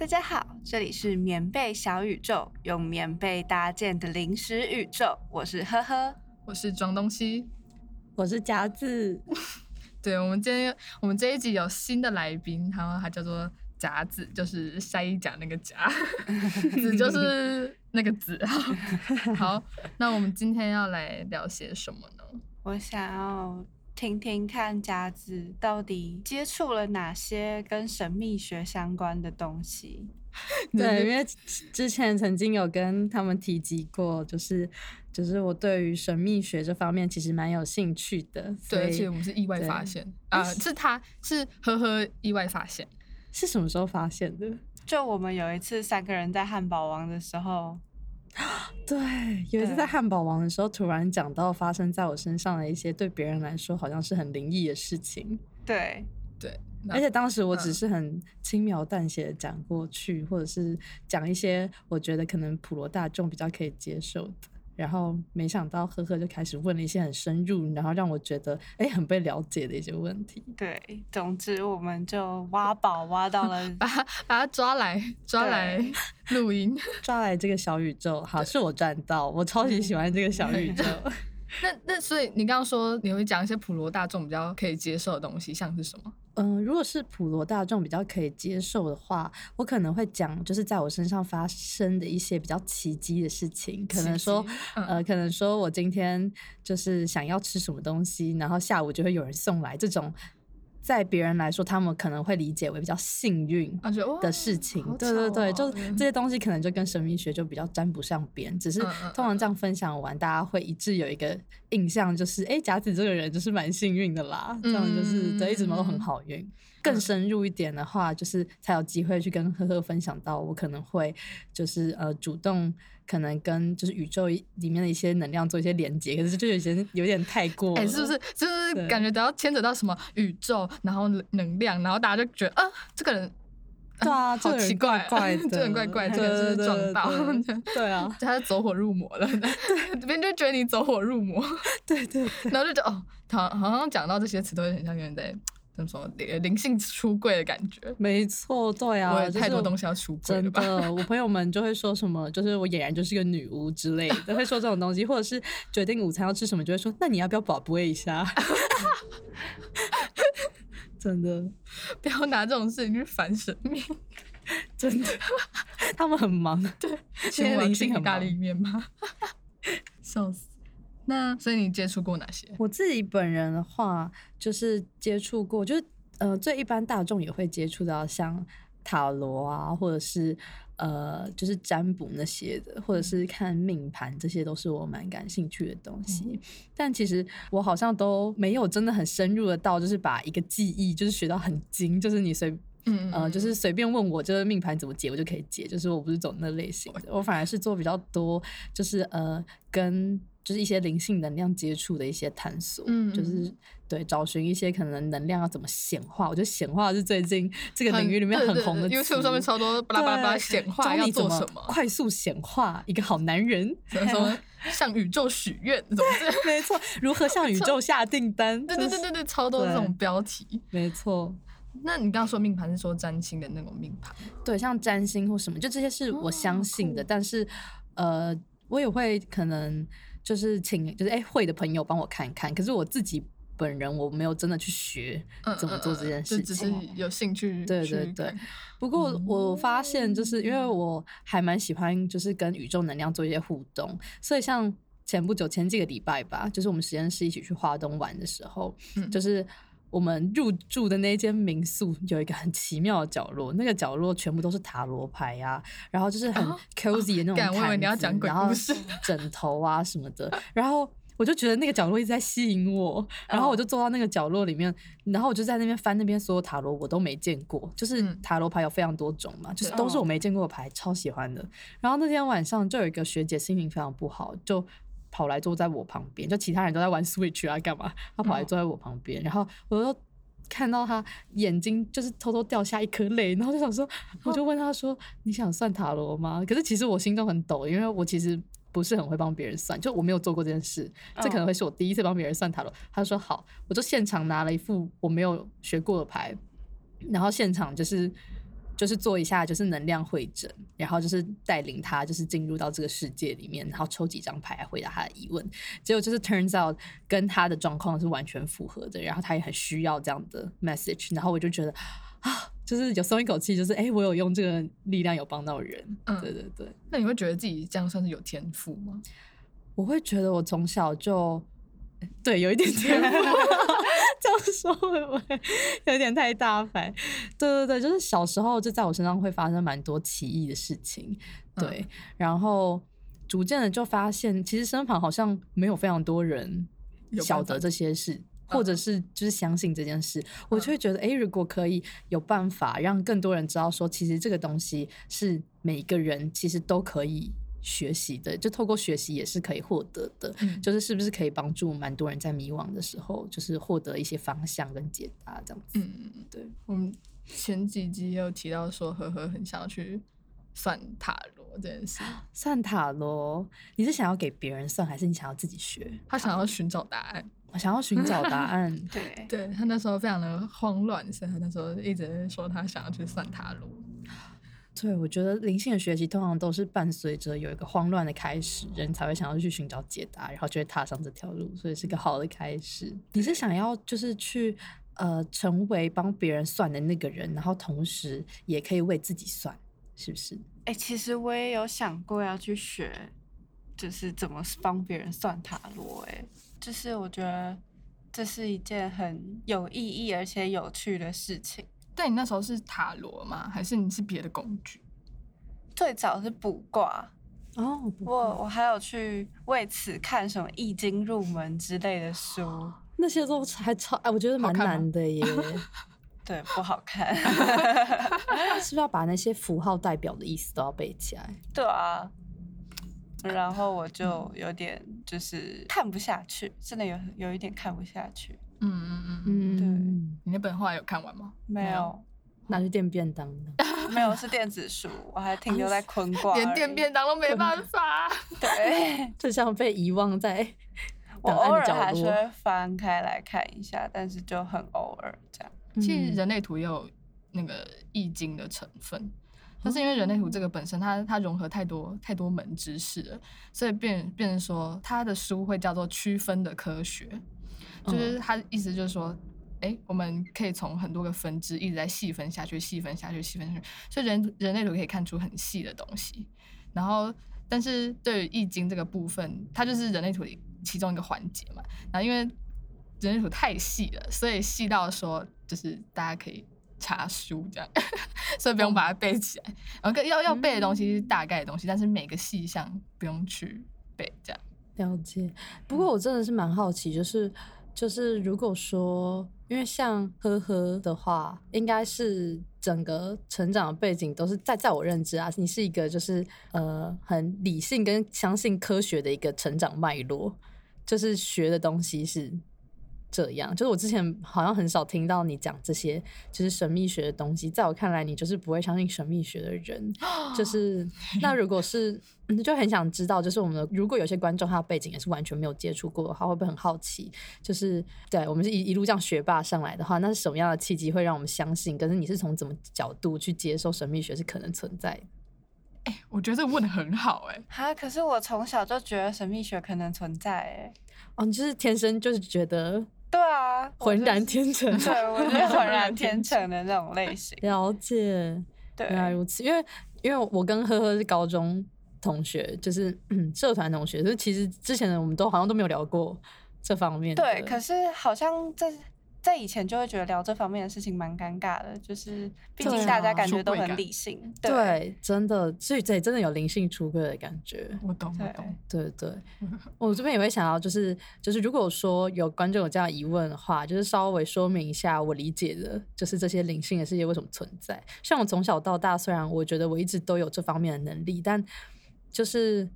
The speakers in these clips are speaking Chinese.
大家好，这里是棉被小宇宙，用棉被搭建的零食宇宙。我是呵呵，我是装东西，我是夹子。对，我们今天我们这一集有新的来宾，然后他叫做夹子，就是筛夹那个夹，子就是那个子。好，那我们今天要来聊些什么呢？我想要。听听看，夹子到底接触了哪些跟神秘学相关的东西？对，因为之前曾经有跟他们提及过，就是就是我对于神秘学这方面其实蛮有兴趣的。对，而且我们是意外发现啊，是他是呵呵意外发现，是什么时候发现的？就我们有一次三个人在汉堡王的时候。对，有一次在汉堡王的时候，突然讲到发生在我身上的一些对别人来说好像是很灵异的事情。对对，而且当时我只是很轻描淡写的讲过去，或者是讲一些我觉得可能普罗大众比较可以接受的。然后没想到呵呵就开始问了一些很深入，然后让我觉得哎很被了解的一些问题。对，总之我们就挖宝挖到了，把把他抓来抓来录音，抓来这个小宇宙。好，是我赚到，我超级喜欢这个小宇宙。那那所以你刚刚说你会讲一些普罗大众比较可以接受的东西，像是什么？嗯，如果是普罗大众比较可以接受的话，我可能会讲就是在我身上发生的一些比较奇迹的事情，可能说呃，可能说我今天就是想要吃什么东西，然后下午就会有人送来这种。在别人来说，他们可能会理解为比较幸运的事情。对对对，就这些东西可能就跟神秘学就比较沾不上边。只是通常这样分享完，大家会一致有一个印象，就是哎，甲子这个人就是蛮幸运的啦。这样就是对，一直都很好运。更深入一点的话，就是才有机会去跟呵呵分享到，我可能会就是呃主动。可能跟就是宇宙里面的一些能量做一些连接，可是就有些有点太过，哎，是不是？就 是感觉只要牵扯到什么宇宙，然后能量，然后大家就觉得啊，这个人对啊，好奇怪，怪，这人怪怪，这个是撞到，对啊，他是走火入魔了，对，别人就觉得你走火入魔，对对，然后就觉得哦，他好像讲到这些词都会很像有人在。怎么说灵灵性出柜的感觉？没错，对啊，我有太多东西要出柜真的，我朋友们就会说什么，就是我俨然就是个女巫之类的，会说这种东西，或者是决定午餐要吃什么，就会说，那你要不要宝贝一下？真的，不要拿这种事情去烦神明，真的，他们很忙，对，现在灵性很大的一面吗？笑死。那所以你接触过哪些？我自己本人的话，就是接触过，就是呃，最一般大众也会接触到像塔罗啊，或者是呃，就是占卜那些的，或者是看命盘，这些都是我蛮感兴趣的东西。但其实我好像都没有真的很深入的到，就是把一个记忆就是学到很精，就是你随嗯呃，就是随便问我这个命盘怎么解，我就可以解。就是我不是走那类型的，我反而是做比较多，就是呃跟。就是一些灵性能量接触的一些探索，嗯，就是对找寻一些可能能量要怎么显化。我觉得显化是最近这个领域里面很红的，YouTube 上面超多巴拉巴拉巴拉显化要做什么，快速显化一个好男人，什么向宇宙许愿，怎么 没错，如何向宇宙下订单？对对对对对，超多这种标题，没错。那你刚刚说命盘是说占星的那种命盘，对，像占星或什么，就这些是我相信的，但是呃，我也会可能。就是请，就是哎会的朋友帮我看看。可是我自己本人我没有真的去学怎么做这件事情，只是有兴趣。对对对。不过我发现，就是因为我还蛮喜欢，就是跟宇宙能量做一些互动。所以像前不久前几个礼拜吧，就是我们实验室一起去华东玩的时候，就是。我们入住的那间民宿有一个很奇妙的角落，那个角落全部都是塔罗牌啊，然后就是很 cozy 的那种毯子，然后 枕头啊什么的，然后我就觉得那个角落一直在吸引我，然后我就坐到那个角落里面，然后我就在那边翻那边所有塔罗，我都没见过，就是塔罗牌有非常多种嘛，就是都是我没见过的牌，超喜欢的。然后那天晚上就有一个学姐心情非常不好，就。跑来坐在我旁边，就其他人都在玩 Switch 啊，干嘛？他跑来坐在我旁边，然后我就看到他眼睛就是偷偷掉下一颗泪，然后就想说，我就问他说：“你想算塔罗吗？”可是其实我心中很抖，因为我其实不是很会帮别人算，就我没有做过这件事，这可能会是我第一次帮别人算塔罗。他说好，我就现场拿了一副我没有学过的牌，然后现场就是。就是做一下就是能量会诊，然后就是带领他就是进入到这个世界里面，然后抽几张牌来回答他的疑问。结果就是 turns out 跟他的状况是完全符合的，然后他也很需要这样的 message，然后我就觉得啊，就是有松一口气，就是哎、我有用这个力量有帮到人。嗯对对对，那你会觉得自己这样算是有天赋吗？我会觉得我从小就对有一点天赋，这样说会不会 有点太大牌？对对对，就是小时候就在我身上会发生蛮多奇异的事情，对，然后逐渐的就发现，其实身旁好像没有非常多人晓得这些事。或者是就是相信这件事，我就会觉得，哎、如果可以有办法让更多人知道说，其实这个东西是每一个人其实都可以学习的，就透过学习也是可以获得的。嗯就是是不是可以帮助蛮多人在迷惘的时候，就是获得一些方向跟解答这样子。嗯，对，我们前几集也有提到说，呵呵很想要去算塔罗这件事，算塔罗，你是想要给别人算，还是你想要自己学？他想要寻找答案。我想要寻找答案。对，对他那时候非常的慌乱，所以他那时候一直说他想要去算塔罗。对，我觉得灵性的学习通常都是伴随着有一个慌乱的开始，人才会想要去寻找解答，然后就会踏上这条路，所以是个好的开始。你是想要就是去呃成为帮别人算的那个人，然后同时也可以为自己算，是不是？哎、其实我也有想过要去学，就是怎么帮别人算塔罗。哎，就是我觉得这是一件很有意义而且有趣的事情。但你那时候是塔罗吗？还是你是别的工具？最早是卜卦，哦，不我我还有去为此看什么易经入门之类的书，那些都还超哎，我觉得蛮难的耶。对，不好看。是不是要把那些符号代表的意思都要背起来？对啊，然后我就有点就是看不下去，真的有有一点看不下去。嗯嗯嗯嗯。嗯，你那本后来有看完吗？没有，拿去垫便当的。没有是电子书，我还停留在坤卦连垫便当都没办法。对，就像被遗忘在我偶尔还是落。会翻开来看一下，但是就很偶尔这样。其实嗯人类图也有那个易经的成分，但是因为人类图这个本身它它融合太多太多门知识了，所以变变成说它的书会叫做区分的科学，就是嗯它意思就是说。哎，我们可以从很多个分支一直在细分下去，细分下去，细分下去，所以人人类图可以看出很细的东西。然后，但是对于易经这个部分，它就是人类图里其中一个环节嘛。然后因为人类图太细了，所以细到说就是大家可以查书这样，所以不用把它背起来。然后要要背的东西是大概的东西，但是每个细项不用去背这样。了解。不过我真的是蛮好奇，就是就是如果说，因为像呵呵的话，应该是整个成长的背景都是在在我认知啊，你是一个就是呃很理性跟相信科学的一个成长脉络，就是学的东西是。这样，就是我之前好像很少听到你讲这些，就是神秘学的东西。在我看来，你就是不会相信神秘学的人。就是那如果是，嗯就很想知道，就是我们的如果有些观众他的背景也是完全没有接触过的话，会不会很好奇？就是对我们是一一路这样学霸上来的话，那是什么样的契机会让我们相信？可是你是从怎么角度去接受神秘学是可能存在的？我觉得这问的很好哎、哈，可是我从小就觉得神秘学可能存在，哎，哦，你就是天生就是觉得对啊，我浑然天成。对，我是浑然天成的那种类型。了解，对，原来如此。因为因为我跟呵呵是高中同学，就是嗯 社团同学，所以其实之前的我们都好像都没有聊过这方面的。对，可是好像在在以前就会觉得聊这方面的事情蛮尴尬的，就是毕竟大家啊感觉都很理性。对，真的，所以这真的有灵性出柜的感觉。我懂，我对懂。对对，我这边也会想到，就是就是，如果说有观众有这样疑问的话，就是稍微说明一下我理解的，就是这些灵性的世界为什么存在。像我从小到大，虽然我觉得我一直都有这方面的能力，但就是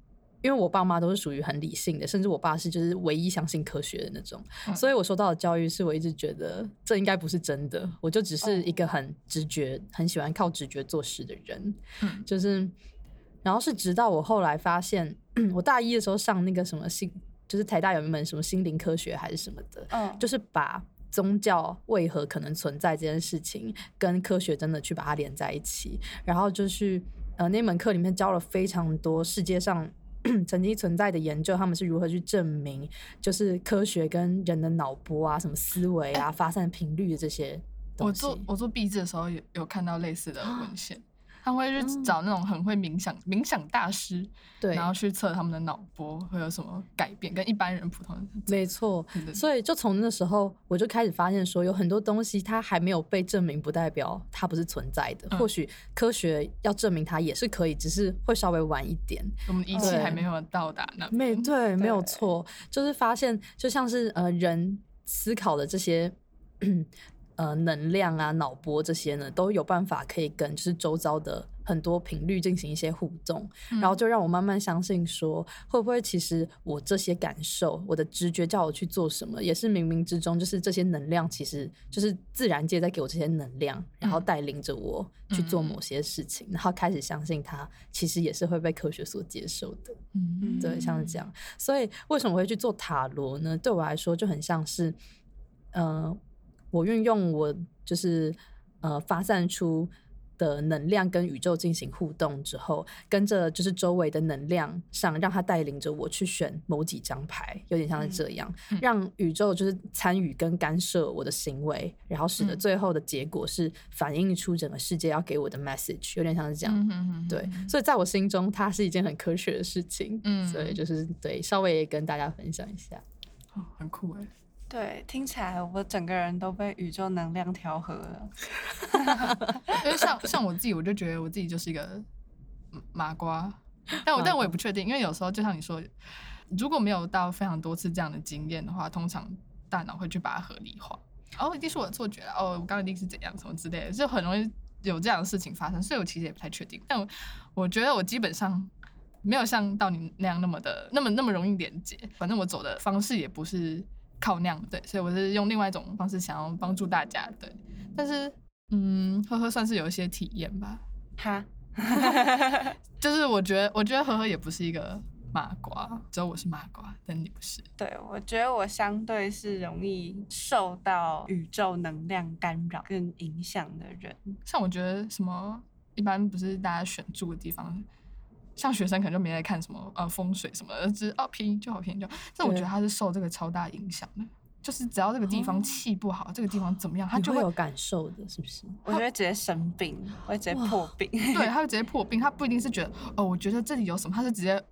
因为我爸妈都是属于很理性的，甚至我爸是就是唯一相信科学的那种，嗯。所以我受到的教育是我一直觉得这应该不是真的，我就只是一哦个很直觉、很喜欢靠直觉做事的人。嗯。就是，然后是直到我后来发现，我大一的时候上那个什么心，就是台大有一门什么心灵科学还是什么的，嗯，就是把宗教为何可能存在这件事情，跟科学真的去把它连在一起，然后就是呃那门课里面教了非常多世界上 曾经存在的研究，他们是如何去证明，就是科学跟人的脑波啊、什么思维啊、发散频率的这些我。做我做壁纸的时候有有看到类似的文献，他会去找那种很会冥想冥想大师，对，然后去测他们的脑波会有什么改变，跟一般人普通人没错所以就从那时候我就开始发现说，有很多东西它还没有被证明，不代表它不是存在的。嗯或许科学要证明它也是可以，只是会稍微晚一点。我们仪器还没有到达那。没 对，没有错，就是发现就像是呃人思考的这些。呃，能量啊、脑波这些呢，都有办法可以跟就是周遭的很多频率进行一些互动，嗯然后就让我慢慢相信说，会不会其实我这些感受，我的直觉叫我去做什么，也是冥冥之中，就是这些能量其实就是自然界在给我这些能量，然后嗯带领着我去做嗯某些事情，然后开始相信它其实也是会被科学所接受的。嗯对，像是这样。所以为什么会去做塔罗呢？对我来说就很像是，呃，我运用我就是呃发散出的能量跟宇宙进行互动之后，跟着就是周围的能量上，让它带领着我去选某几张牌，有点像是这样，嗯让宇宙就是参与跟干涉我的行为，然后使得嗯最后的结果是反映出整个世界要给我的 message，有点像是这样。嗯哼哼对，所以在我心中，它是一件很科学的事情。嗯所以就是对，稍微跟大家分享一下。哦很酷哎。对，听起来我整个人都被宇宙能量调和了。因为像像我自己，我就觉得我自己就是一个嗯麻瓜，但我但我也不确定，因为有时候就像你说，如果没有到非常多次这样的经验的话，通常大脑会去把它合理化。哦，一定是我的错觉了，哦，我刚刚一定是怎样什么之类的，就很容易有这样的事情发生，所以我其实也不太确定。但我我觉得我基本上没有像到你那样那么的那么那么容易连接，反正我走的方式也不是靠那样，对，所以我是用另外一种方式想要帮助大家，对，但是嗯，呵呵算是有一些体验吧，哈，就是我觉得我觉得呵呵也不是一个麻瓜，只有我是麻瓜，但你不是，对，我觉得我相对是容易受到宇宙能量干扰跟影响的人。像我觉得什么一般不是大家选住的地方。像学生可能就没在看什么呃风水什么的，只是哦便宜就好便宜就好。但我觉得对他是受这个超大影响的，就是只要这个地方哦气不好，这个地方怎么样，他就会你会有感受的，是不是？我觉得直接生病，我会直接破病。对，他会直接破病，他不一定是觉得哦，我觉得这里有什么，他是直接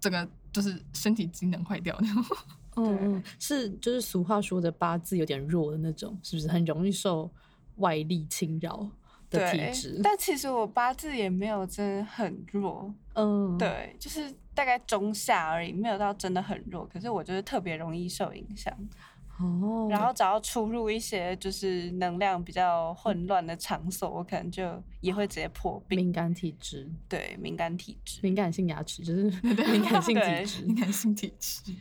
整个就是身体机能坏掉那种。嗯嗯，是就是俗话说的八字有点弱的那种，是不是很容易受外力侵扰的体对质？，但其实我八字也没有真的很弱，嗯，对，就是大概中下而已，没有到真的很弱。可是我就是特别容易受影响，哦，然后只要出入一些就是能量比较混乱的场所，我可能就也会直接破病。敏感体质，对，敏感体质。敏感性牙齿就是 敏感性体对质敏。感性体质。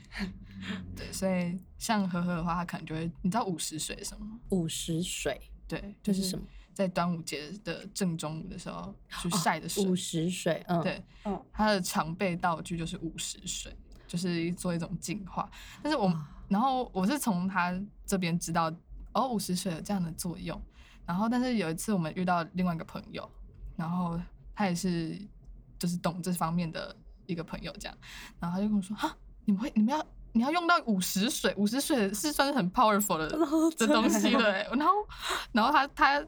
对，所以像呵呵的话，他可能就会，你知道午时水什么吗？午时水对，这是什么？在端午节的正中午的时候去晒的水。午时水，嗯，对，嗯，它的常备道具就是午时水，就是做一种净化。但是我哇，然后我是从他这边知道，哦，午时水有这样的作用。然后，但是有一次我们遇到另外一个朋友，然后他也是就是懂这方面的一个朋友，这样，然后他就跟我说：“哈，你们会你们要你要用到五十水，五十水是算是很 powerful 的的东西了、欸。”然后，然后他他，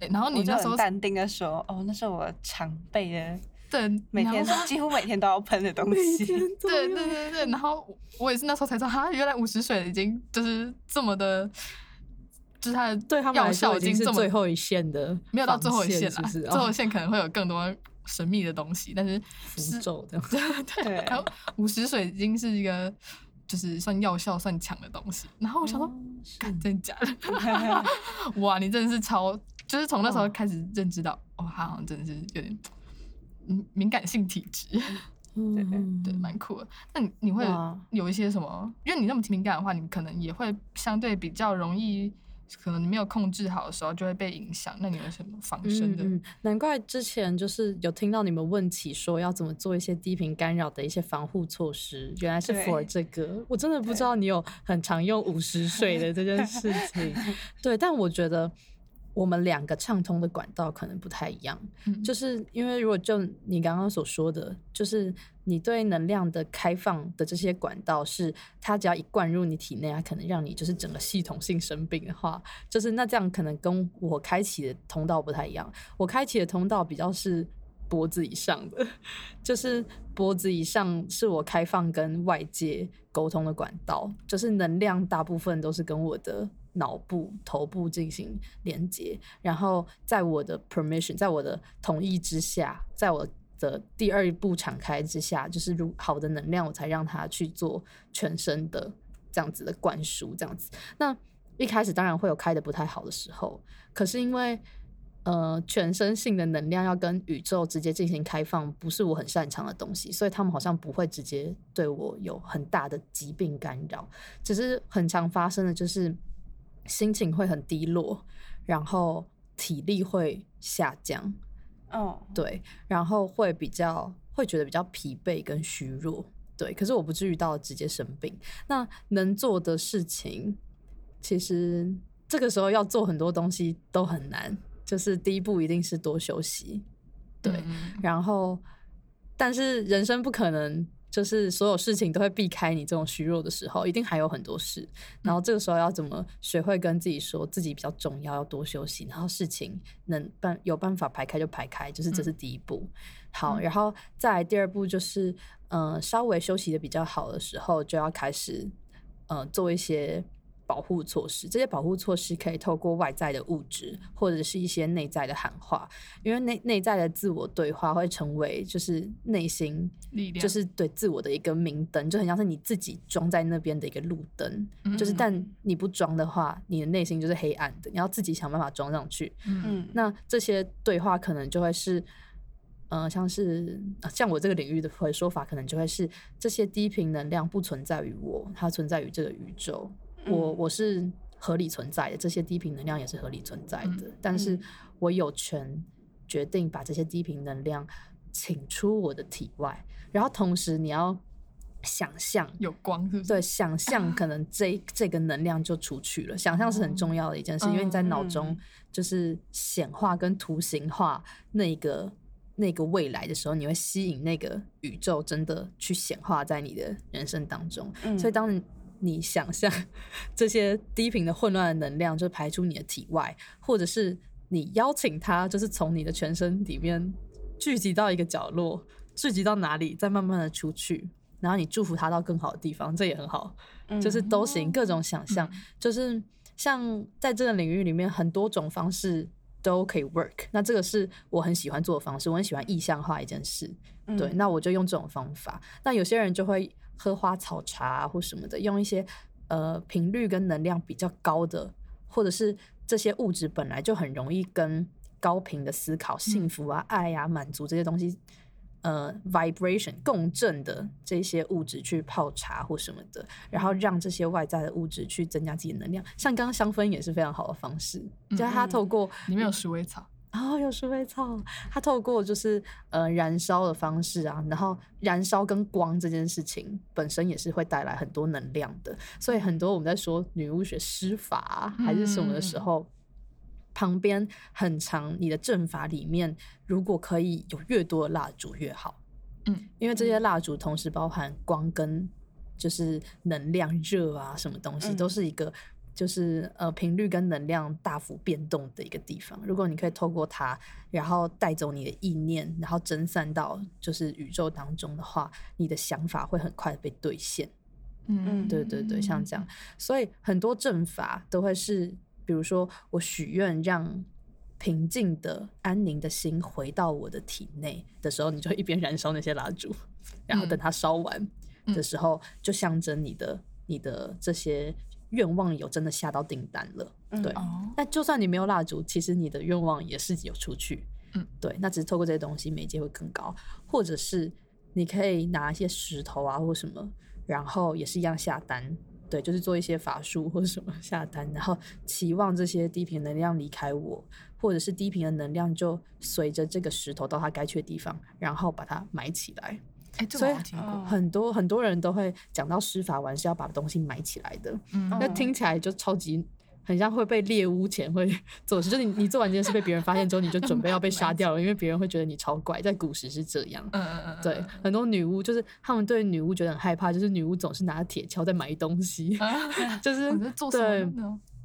欸然后你就那时候很淡定的说，哦，那是我常备的，对每天几乎每天都要喷的东西。对对对对，然后我我也是那时候才知道，哈，原来五十水已经就是这么的，就是它的对他们药来说已经是效已经这么最后一线的，没有到最后一线啦，是不是？最后一哦线可能会有更多神秘的东西，但是符咒的，对，对然后五十水已经是一个就是算药效算强的东西，然后我想说，哦真的假的？哇，你真的是超，就是从那时候开始认知到，哦，他好像真的是有点嗯敏感性体质。对对，蛮酷的。那你你会有一些什么？因为你那么敏感的话，你可能也会相对比较容易可能你没有控制好的时候就会被影响。那你有什么防身的？嗯嗯，难怪之前就是有听到你们问起说要怎么做一些低频干扰的一些防护措施，原来是对 for 这个，我真的不知道你有很常用五十岁的这件事情。对，但我觉得我们两个畅通的管道可能不太一样，嗯就是因为如果就你刚刚所说的，就是你对能量的开放的这些管道是，它只要一灌入你体内，它可能让你就是整个系统性生病的话，就是那这样可能跟我开启的通道不太一样。我开启的通道比较是脖子以上的，就是脖子以上是我开放跟外界沟通的管道，就是能量大部分都是跟我的脑部、头部进行连接，然后在我的 permission，在我的同意之下，在我的第二步敞开之下，就是如好的能量，我才让它去做全身的这样子的灌输，这样子。那一开始当然会有开的不太好的时候，可是因为呃全身性的能量要跟宇宙直接进行开放，不是我很擅长的东西，所以他们好像不会直接对我有很大的疾病干扰，只是很常发生的就是心情会很低落，然后体力会下降，哦，对，然后会比较会觉得比较疲惫跟虚弱，对。可是我不至于到直接生病。那能做的事情，其实这个时候要做很多东西都很难。就是第一步一定是多休息，对。嗯然后，但是人生不可能就是所有事情都会避开你这种虚弱的时候，一定还有很多事。然后这个时候要怎么学会跟自己说自己比较重要，要多休息，然后事情能办有办法排开就排开，就是这是第一步。好，然后再来第二步就是，呃，稍微休息的比较好的时候，就要开始呃做一些。保护措施，这些保护措施可以透过外在的物质，或者是一些内在的喊话，因为内内在的自我对话会成为就是内心力量就是对自我的一个明灯，就很像是你自己装在那边的一个路灯，就是嗯但你不装的话，你的内心就是黑暗的，你要自己想办法装上去。嗯嗯，那这些对话可能就会是，呃，像是啊像我这个领域的会说法，可能就会是这些低频能量不存在于我，它存在于这个宇宙。我嗯我是合理存在的，这些低频能量也是合理存在的，但是嗯我有权决定把这些低频能量请出我的体外，然后同时你要想象。有光？对，想象可能这 这个能量就出去了。想象是很重要的一件事，因为你在脑中嗯就是显化跟图形化那个那个未来的时候，你会吸引那个宇宙真的去显化在你的人生当中。嗯所以当你想象 这些低频的混乱的能量就排出你的体外，或者是你邀请它，就是从你的全身里面聚集到一个角落，聚集到哪里，再慢慢的出去，然后你祝福它到更好的地方，这也很好，就是嗯都行，各种想象，嗯。就是像在这个领域里面，很多种方式都可以 work。那这个是我很喜欢做的方式，我很喜欢意象化一件事，对，嗯。那我就用这种方法。那有些人就会喝花草茶啊或什么的，用一些呃频率跟能量比较高的，或者是这些物质本来就很容易跟高频的思考、幸福啊、爱啊、满足这些东西。呃，vibration 共振的这些物质去泡茶或什么的，然后让这些外在的物质去增加自己的能量。像刚刚香氛也是非常好的方式，就是它嗯透过里面有鼠尾草，哦，有鼠尾草，它透过就是呃燃烧的方式啊，然后燃烧跟光这件事情本身也是会带来很多能量的，所以很多我们在说女巫学施法、啊、还是什么的时嗯。候，旁边很长你的阵法里面，如果可以有越多的蜡烛越好，嗯，因为这些蜡烛同时包含光跟就是能量热啊什么东西，嗯。都是一个就是呃频率跟能量大幅变动的一个地方。如果你可以透过它，然后带走你的意念，然后蒸散到就是宇宙当中的话，你的想法会很快的被兑现。嗯，对对对，像这样，所以很多阵法都会是，比如说我许愿让平静的、安宁的心回到我的体内的时候，你就一边燃烧那些蜡烛，然后等嗯。它烧完的时候，就象征你的你的这些愿望有真的下到订单了。嗯对，哦，那就算你没有蜡烛，其实你的愿望也是有出去。嗯，对，那只是透过这些东西，媒介会更高，或者是你可以拿一些石头啊或什么，然后也是一样下单，对，就是做一些法术或者什么下单，然后期望这些低频能量离开我，或者是低频的能量就随着这个石头到它该去的地方，然后把它埋起来。哎，这所以很多很多人都会讲到施法完是要把东西埋起来的，嗯，那听起来就超级。很像会被猎巫前会 做事，就是你你做完这件事被别人发现之后，你就准备要被杀掉了，因为别人会觉得你超怪，在古时是这样。嗯嗯嗯，对，很多女巫就是他们对女巫觉得很害怕，就是女巫总是拿着铁锹在埋东西，嗯，就是对？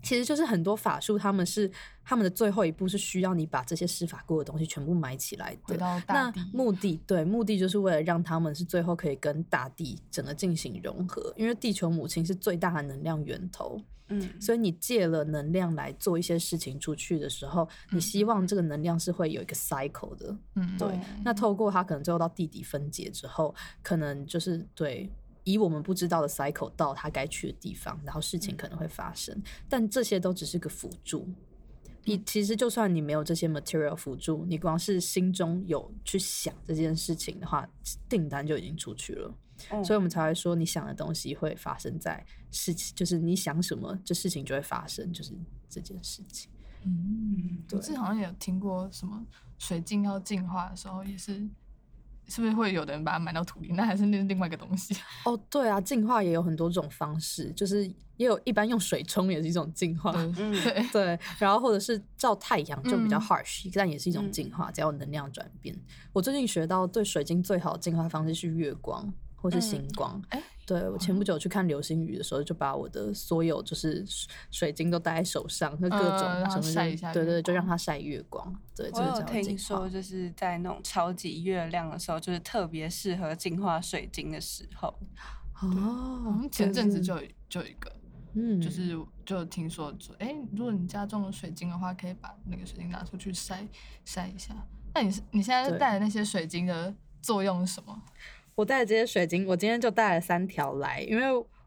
其实就是很多法术，他们是他们的最后一步是需要你把这些施法过的东西全部埋起来的。回到大那，目的对目的就是为了让他们是最后可以跟大地整个进行融合，因为地球母亲是最大的能量源头，嗯，所以你借了能量来做一些事情出去的时候，你希望这个能量是会有一个 cycle 的。嗯，对，那透过它可能最后到地底分解之后，可能就是对以我们不知道的 cycle 到它该去的地方，然后事情可能会发生，但这些都只是个辅助。你其实就算你没有这些 material 辅助，你光是心中有去想这件事情的话，订单就已经出去了。哦所以我们才会说，你想的东西会发生在事情，就是你想什么，这事情就会发生，就是这件事情。嗯，我对之前好像也有听过什么水晶要进化的时候，也是是不是会有的人把它埋到土里？那还是另另外一个东西。哦，对啊，净化也有很多种方式，就是也有一般用水冲也是一种净化。对嗯 对，对，然后或者是照太阳就比较嗯 harsh，、但也是一种嗯净化，只要能量转变。我最近学到对水晶最好的净化方式是月光或是星嗯光。哎对我前不久去看流星雨的时候，就把我的所有就是水水晶都戴在手上，那各种什么就晒一下月对对，就让它晒月光。对，这我有听说，就是在那种超级月亮的时候，就是特别适合净化水晶的时候。我哦们，前阵子就有就有一个，嗯，就是就听说说，哎、如果你家中有水晶的话，可以把那个水晶拿出去晒晒一下。那你是你现在对带的那些水晶的作用是什么？我带这些水晶，我今天就带了三条来，因为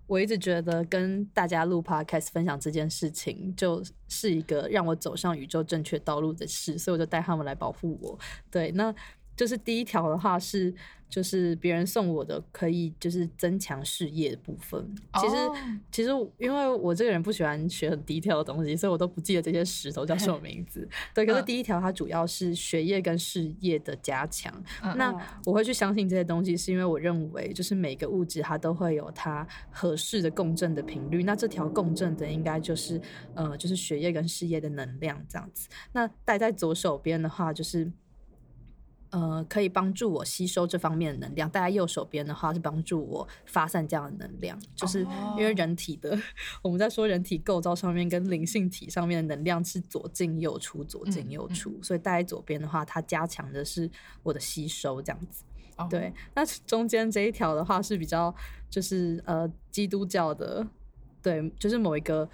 我一直觉得跟大家录 podcast 分享这件事情，就是一个让我走上宇宙正确道路的事，所以我就带他们来保护我。对，那就是第一条的话是，就是别人送我的，可以就是增强事业的部分。其实、哦其实因为我这个人不喜欢学很低调的东西，所以我都不记得这些石头叫什么名字。对，可是嗯第一条它主要是学业跟事业的加强。嗯那哦我会去相信这些东西，是因为我认为，就是每个物质它都会有它合适的共振的频率。那这条共振的应该就是呃，就是学业跟事业的能量这样子。那戴在左手边的话，就是。呃，可以帮助我吸收这方面的能量。戴在右手边的话，是帮助我发散这样的能量。就是因为哦人体的，我们在说人体构造上面跟灵性体上面的能量是左进右出，左进嗯嗯右出。所以戴在左边的话，它加强的是我的吸收，这样子。哦对，那中间这一条的话是比较就是呃基督教的，对，就是某一个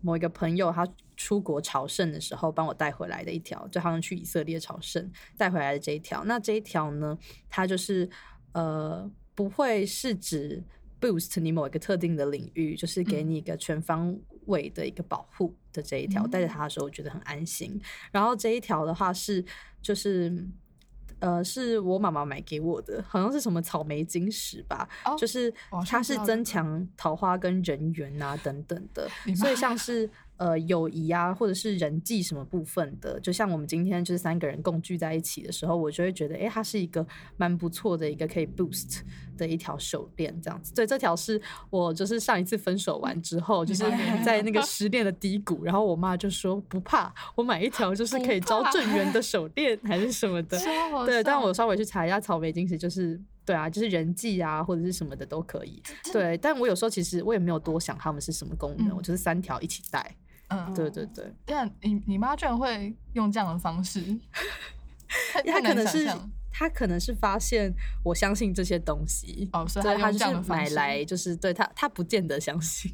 某一个朋友他出国朝圣的时候帮我带回来的一条，就好像去以色列朝圣带回来的这一条。那这一条呢，它就是呃不会是指 boost 你某一个特定的领域，就是给嗯你一个全方位的一个保护的这一条。带着它的时候，我觉得很安心。然后这一条的话是就是。呃，是我妈妈买给我的，好像是什么草莓晶石吧，哦就是它是增强桃花跟人缘啊等等的，所以像是呃友谊啊，或者是人际什么部分的，就像我们今天就是三个人共聚在一起的时候，我就会觉得，诶，它是一个蛮不错的一个可以 boost 的一条手链，这样子。对，这条是我就是上一次分手完之后，就是 在那个失恋的低谷，然后我妈就说不怕，我买一条就是可以招正缘的手链还是什么的。对，但我稍微去查一下草莓晶石，就是对啊，就是人际啊或者是什么的都可以。对，但我有时候其实我也没有多想他们是什么功能，嗯我就是三条一起带。嗯，对对对，对啊，你你妈居然会用这样的方式，太他可能是想象他可能是发现我相信这些东西，哦，所以他她就买来，就是对她她不见得相信。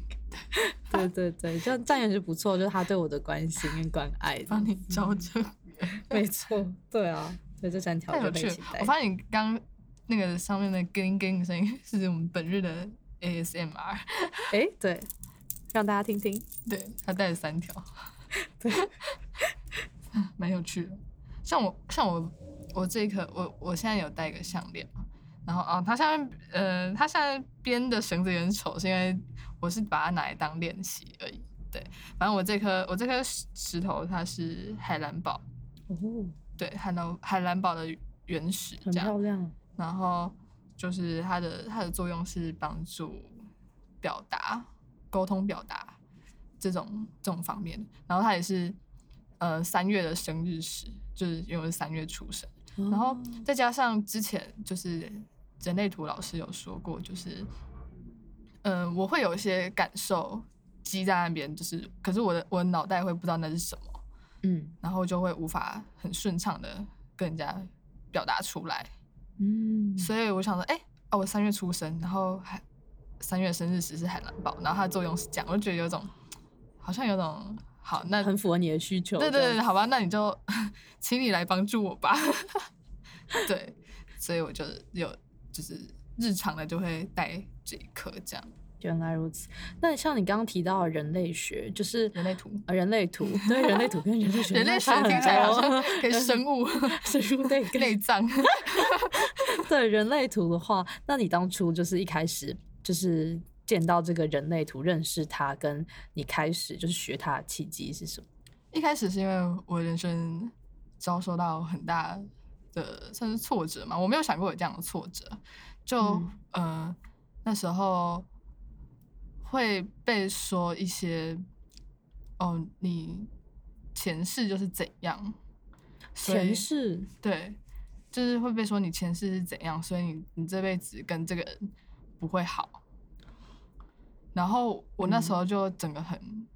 对对对，这样这样也是不错，就是他对我的关心跟关爱。帮你招正没错，对啊，所以这三条太有趣了就可以一起！带我。发现你刚那个上面的 “ging ging” 的声音是我们本日的 ASMR，哎，对，让大家听听。对他带了三条，对，蛮有趣的。像我像我我这一颗我我现在有戴一个项链嘛，然后啊，它下面呃它现在编的绳子有点丑，是因为我是把它拿来当练习而已。对，反正我这颗我这颗石石头它是海蓝宝，哦，对，海蓝海蓝宝的原石很。漂亮。然后就是它的它的作用是帮助表达、沟通、表达这种这种方面。然后他也是呃三月的生日时，就是因为我是三月出生，然后哦再加上之前就是人类图老师有说过，就是嗯、呃我会有一些感受积在那边，就是可是我的我的脑袋会不知道那是什么，嗯然后就会无法很顺畅的跟人家表达出来。嗯，所以我想说，哎、哦，我三月出生，然后还三月生日时是海蓝宝，然后它的作用是这样，我就觉得有种好像有种好，那很符合你的需求。对对对，好吧，那你就 请你来帮助我吧。对，所以我就有就是日常的就会带这一颗这样原来如此。那像你刚刚提到的人类学，就是人类图。呃人类图，对人类图跟人类学人类学听起来好像可以生物生物内内脏，对人类图的话，那你当初就是一开始就是见到这个人类图，认识它，跟你开始就是学它的契机是什么？一开始是因为我人生遭受到很大的算是挫折嘛，我没有想过有这样的挫折，就、嗯。呃那时候会被说一些哦你前世就是怎样，前世？对，就是会被说你前世是怎样，所以你你这辈子跟这个人不会好。然后我那时候就整个很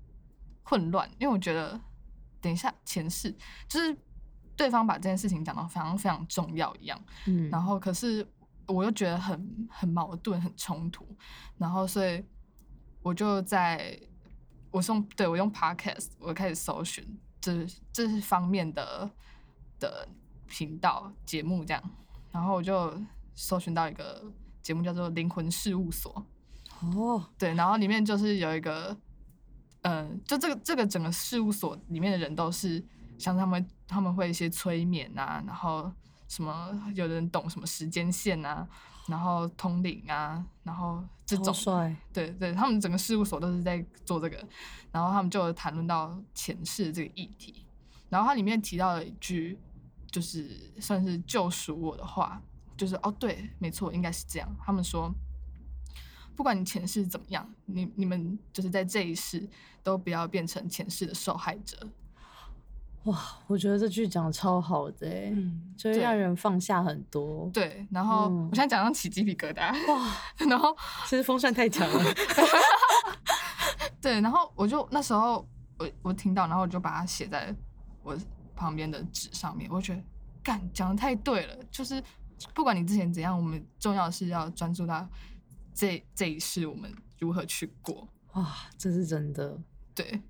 混乱，因为我觉得，等一下前世就是对方把这件事情讲到非常非常重要一样，嗯，然后可是我又觉得很很矛盾、很冲突，然后所以我就在我是用对我用 podcast，我开始搜寻这这方面的的频道节目这样，然后我就搜寻到一个节目叫做《灵魂事务所》，哦，对，然后里面就是有一个，嗯、就这个这个整个事务所里面的人都是像他们他们会一些催眠啊，然后什么有人懂什么时间线啊，然后通灵啊，然后这种帅，对对，他们整个事务所都是在做这个，然后他们就谈论到前世这个议题，然后它里面提到了一句，就是算是救赎我的话，就是哦对，没错，应该是这样。他们说，不管你前世怎么样，你你们就是在这一世都不要变成前世的受害者。哇，我觉得这句讲的超好的哎，嗯，就会对让人放下很多。对，然后嗯我现在讲到起鸡皮疙瘩，哇，然后其实风扇太强了。对，然后我就那时候我我听到，然后我就把它写在我旁边的纸上面，我就觉得干讲的太对了，就是不管你之前怎样，我们重要的是要专注到这这一世我们如何去过。哇，这是真的。对，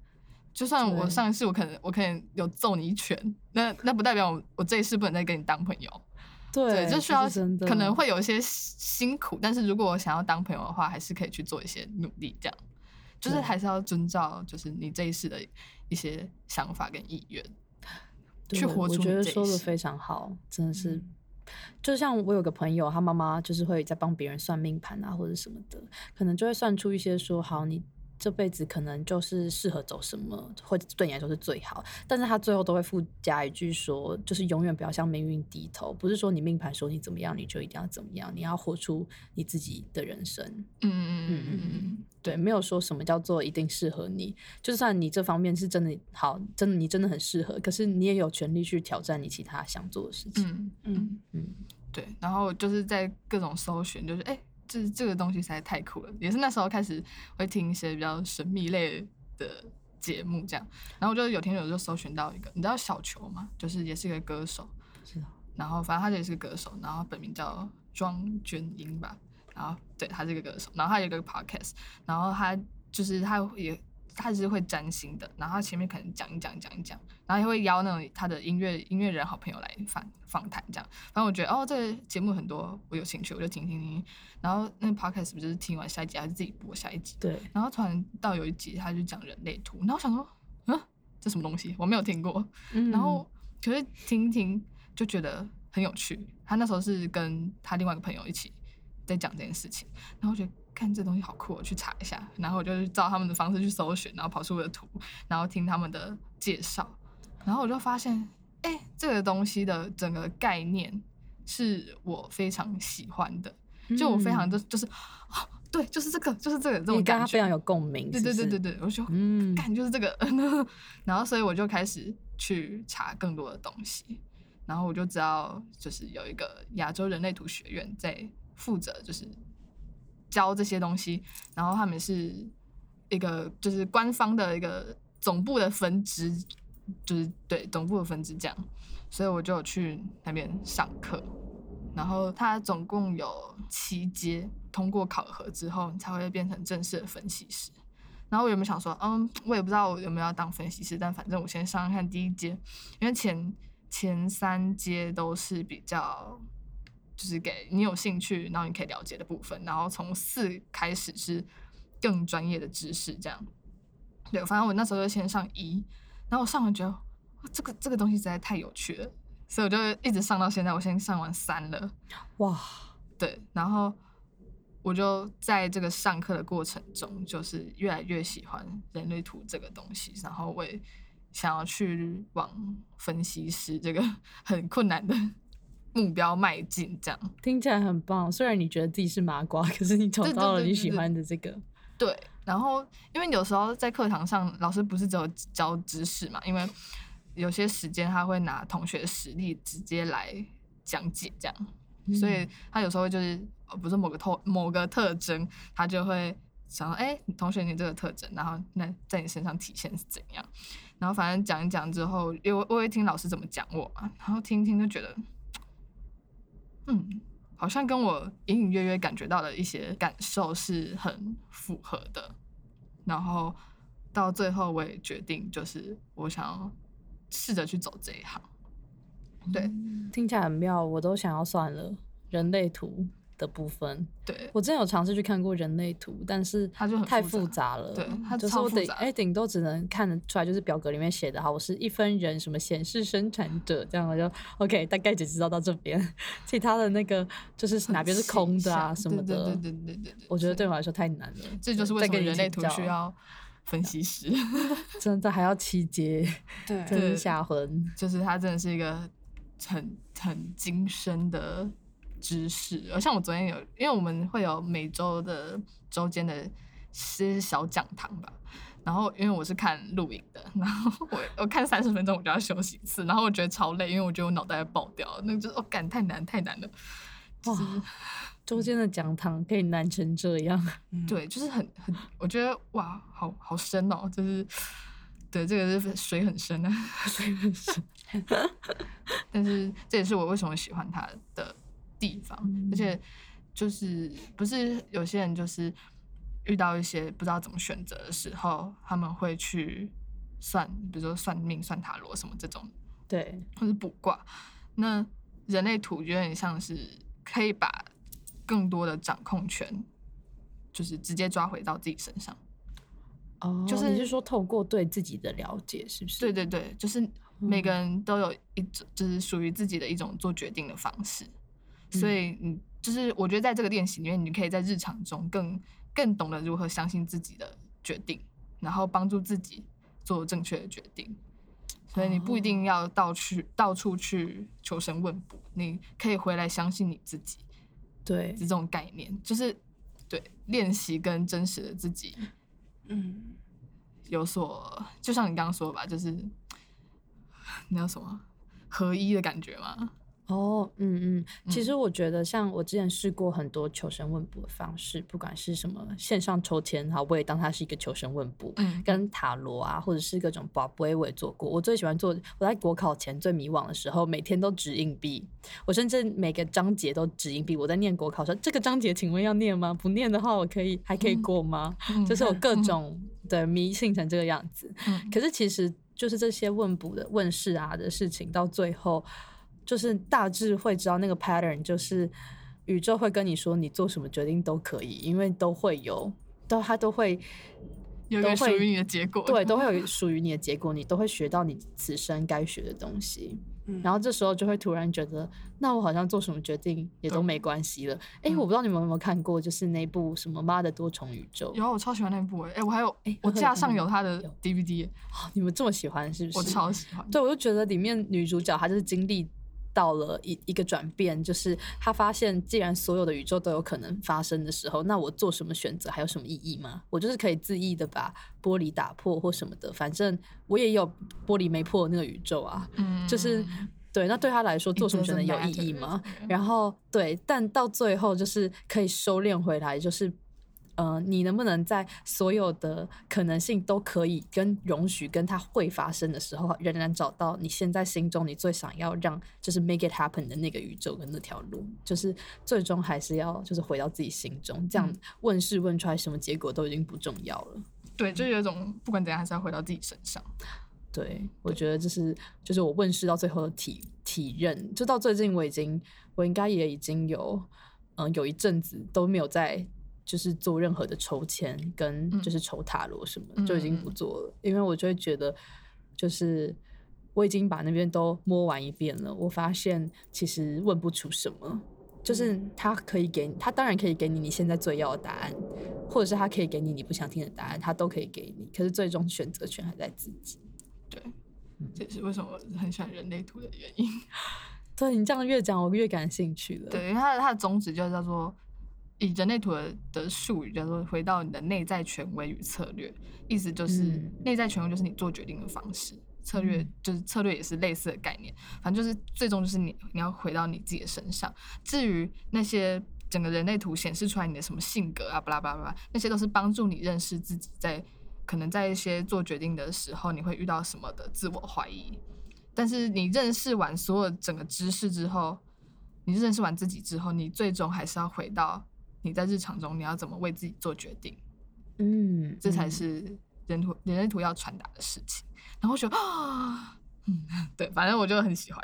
就算我上一世我可能我可能有揍你一拳，那那不代表我我这一世不能再跟你当朋友。对，对，就需要可能会有一些辛苦，但是如果我想要当朋友的话，还是可以去做一些努力，这样就是还是要遵照就是你这一世的一些想法跟意愿去活出我觉得说的非常好，真的是。就像我有个朋友，他妈妈就是会在帮别人算命盘啊，或者什么的，可能就会算出一些说，好，你这辈子可能就是适合走什么，或者对你来说是最好。但是他最后都会附加一句说，就是永远不要向命运低头，不是说你命盘说你怎么样，你就一定要怎么样，你要活出你自己的人生。嗯嗯嗯嗯嗯对，没有说什么叫做一定适合你，就算你这方面是真的好，真的你真的很适合，可是你也有权利去挑战你其他想做的事情。嗯嗯嗯，嗯，对，然后就是在各种搜寻，就是哎，这这个东西实在太酷了，也是那时候开始会听一些比较神秘类的节目这样，然后我就有天有就搜寻到一个，你知道小球吗？就是也是一个歌手，是啊，然后反正他也是个歌手，然后本名叫庄娟英吧，然后对他是个歌手，然后他有一个 podcast，然后他就是他也他是会占星的，然后他前面可能讲一讲讲一讲，然后也会邀那种他的音乐音乐人好朋友来访访谈这样，反正我觉得哦这个节目很多我有兴趣，我就听听听，然后那个 podcast 不就是听完下一集还是自己播下一集，对，然后突然到有一集他就讲人类图，然后我想说嗯这什么东西？我没有听过，嗯然后可是听一听就觉得很有趣。他那时候是跟他另外一个朋友一起在讲这件事情，然后我觉得看这东西好酷，我去查一下，然后我就照他们的方式去搜寻，然后跑出我的图，然后听他们的介绍，然后我就发现，哎、这个东西的整个概念是我非常喜欢的，就我非常就就是，哦，对，就是这个，就是这个这种感觉，非常有共鸣，对对对对对，我就嗯，干就是这个，然后所以我就开始去查更多的东西，然后我就知道就是有一个亚洲人类图学院在负责就是教这些东西，然后他们是一个就是官方的一个总部的分支，就是对总部的分支这样，所以我就去那边上课。然后它总共有七阶，通过考核之后，你才会变成正式的分析师。然后我原本想说，嗯，我也不知道我有没有要当分析师，但反正我先上看第一阶，因为前前三阶都是比较就是给你有兴趣，然后你可以了解的部分，然后从四开始是更专业的知识，这样。对，反正我那时候就先上一，然后我上完觉得，哇这个这个东西实在太有趣了，所以我就一直上到现在，我先上完三了。哇，对，然后我就在这个上课的过程中，就是越来越喜欢人类图这个东西，然后我也想要去往分析师这个 很困难的目标迈进，这样。听起来很棒。虽然你觉得自己是麻瓜，可是你找到了你喜欢的这个，对，然后因为有时候在课堂上，老师不是只有教知识嘛，因为有些时间他会拿同学的实力直接来讲解，这样，所以他有时候就是呃不是某个特某个特征，他就会想说，哎、同学你这个特征，然后那在你身上体现是怎样，然后反正讲一讲之后，因为我我会听老师怎么讲我嘛，然后听听就觉得，嗯，好像跟我隐隐约约感觉到的一些感受是很符合的，然后到最后我也决定，就是我想要试着去走这一行。对听起来很妙，我都想要算了。人类图的部分，对，我之前有尝试去看过人类图，但是它就很太复复杂了。对它就是我顶哎顶多只能看得出来，就是表格里面写的，好，我是一分人，什么显示生产者，这样我就 OK，大概只知道到这边，其他的那个就是哪边是空的啊什么的，对对对对对我觉得对我来说太难了。这就是为什么人类图需要分析师，真的还要七阶，对真是对吓魂。就是他真的是一个很很精深的知识。而像我昨天有，因为我们会有每周的周间的些小讲堂吧。然后，因为我是看录影的，然后我我看三十分钟我就要休息一次，然后我觉得超累，因为我觉得我脑袋要爆掉，那个就是哦，感太难太难了，哇，周间的讲堂可以难成这样，对，就是很很，我觉得哇，好好深哦，就是对，这个是水很深啊，水很深。但是这也是我为什么喜欢他的地方，而且就是不是有些人就是遇到一些不知道怎么选择的时候，他们会去算，比如说算命、算塔罗什么这种对，或是卜卦。那人类图有点像是可以把更多的掌控权，就是直接抓回到自己身上。哦，就是你是说透过对自己的了解，是不是？对对对，就是每个人都有一种，就是属于自己的一种做决定的方式。所以你就是我觉得在这个练习里面，你可以在日常中更更懂得如何相信自己的决定，然后帮助自己做正确的决定。所以你不一定要到去到处去求神问卜，你可以回来相信你自己，对是这种概念，就是对练习跟真实的自己嗯，有所，就像你刚刚说的吧，就是 那叫什么合一的感觉嘛。哦，嗯嗯，其嗯实我觉得，像我之前试过很多求神问卜的方式，不管是什么线上抽签，哈，我也当它是一个求神问卜，嗯跟塔罗啊，或者是各种宝贝，我也做过。我最喜欢做，我在国考前最迷惘的时候，每天都掷硬币，我甚至每个章节都掷硬币。我在念国考说，这个章节请问要念吗？不念的话，我可以还可以嗯过吗？嗯就是我各嗯种的迷信成这个样子。嗯可是其实就是这些问卜的问世啊的事情，到最后就是大致会知道那个 pattern，就是宇宙会跟你说你做什么决定都可以，因为都会有，都它都会有一个属于你的结果。对，都会有属于你的结果，你都会学到你此生该学的东西。嗯然后这时候就会突然觉得，那我好像做什么决定也都没关系了。哎、嗯我不知道你们有没有看过，就是那部什么《妈的多重宇宙》有，我超喜欢那部哎、哎、我还有哎我架上有它的 DVD，你们这么喜欢是不是？我超喜欢。对，我就觉得里面女主角她就是经历到了一一个转变，就是他发现，既然所有的宇宙都有可能发生的时候，那我做什么选择还有什么意义吗？我就是可以恣意的把玻璃打破或什么的，反正我也有玻璃没破的那个宇宙啊。嗯，就是对，那对他来说做什么选择有意义吗？然后对，但到最后就是可以收敛回来，就是呃，你能不能在所有的可能性都可以跟容许跟它会发生的时候，仍然找到你现在心中你最想要让就是 make it happen 的那个宇宙跟那条路，就是最终还是要就是回到自己心中，这样嗯问世问出来什么结果都已经不重要了。对，就有一种不管怎样还是要回到自己身上。对，我觉得这是就是我问世到最后的体体认，就到最近我已经我应该也已经有嗯有一阵子都没有在就是做任何的抽签跟嗯就是抽塔罗什么，嗯就已经不做了，因为我就会觉得就是我已经把那边都摸完一遍了，我发现其实问不出什么。就是他可以给你，他当然可以给你你现在最要的答案，或者是他可以给你你不想听的答案，他都可以给你。可是最终选择权还在自己。对，这也是为什么我很喜欢人类图的原因。对你这样越讲，我越感兴趣了。对，因为它的它的宗旨就叫做以人类图的的术语叫做回到你的内在权威与策略，意思就是嗯内在权威就是你做决定的方式，策略嗯就是策略也是类似的概念，反正就是最终就是你你要回到你自己的身上。至于那些整个人类图显示出来你的什么性格啊，巴拉巴拉巴拉，那些都是帮助你认识自己在可能在一些做决定的时候你会遇到什么的自我怀疑。但是你认识完所有整个知识之后，你认识完自己之后，你最终还是要回到你在日常中你要怎么为自己做决定，嗯，这才嗯是人图人类图要传达的事情。然后我觉得啊，嗯，对，反正我就很喜欢。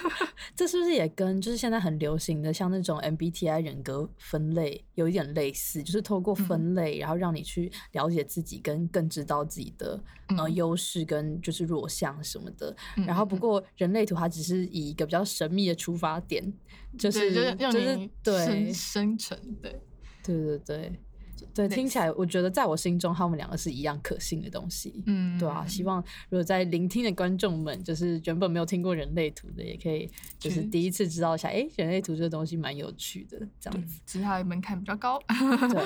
这是不是也跟就是现在很流行的像那种 MBTI 人格分类有一点类似？就是透过嗯分类，然后让你去了解自己，跟更知道自己的呃嗯优势跟就是弱项什么的。嗯然后不过人类图它只是以一个比较神秘的出发点，就是就是让就是对生生成，对对对对对，类听起来我觉得在我心中他们两个是一样可信的东西。嗯，对啊，希望如果在聆听的观众们，就是原本没有听过人类图的，也可以就是第一次知道一下，哎、人类图这个东西蛮有趣的，这样子。，其实它的门槛比较高。对，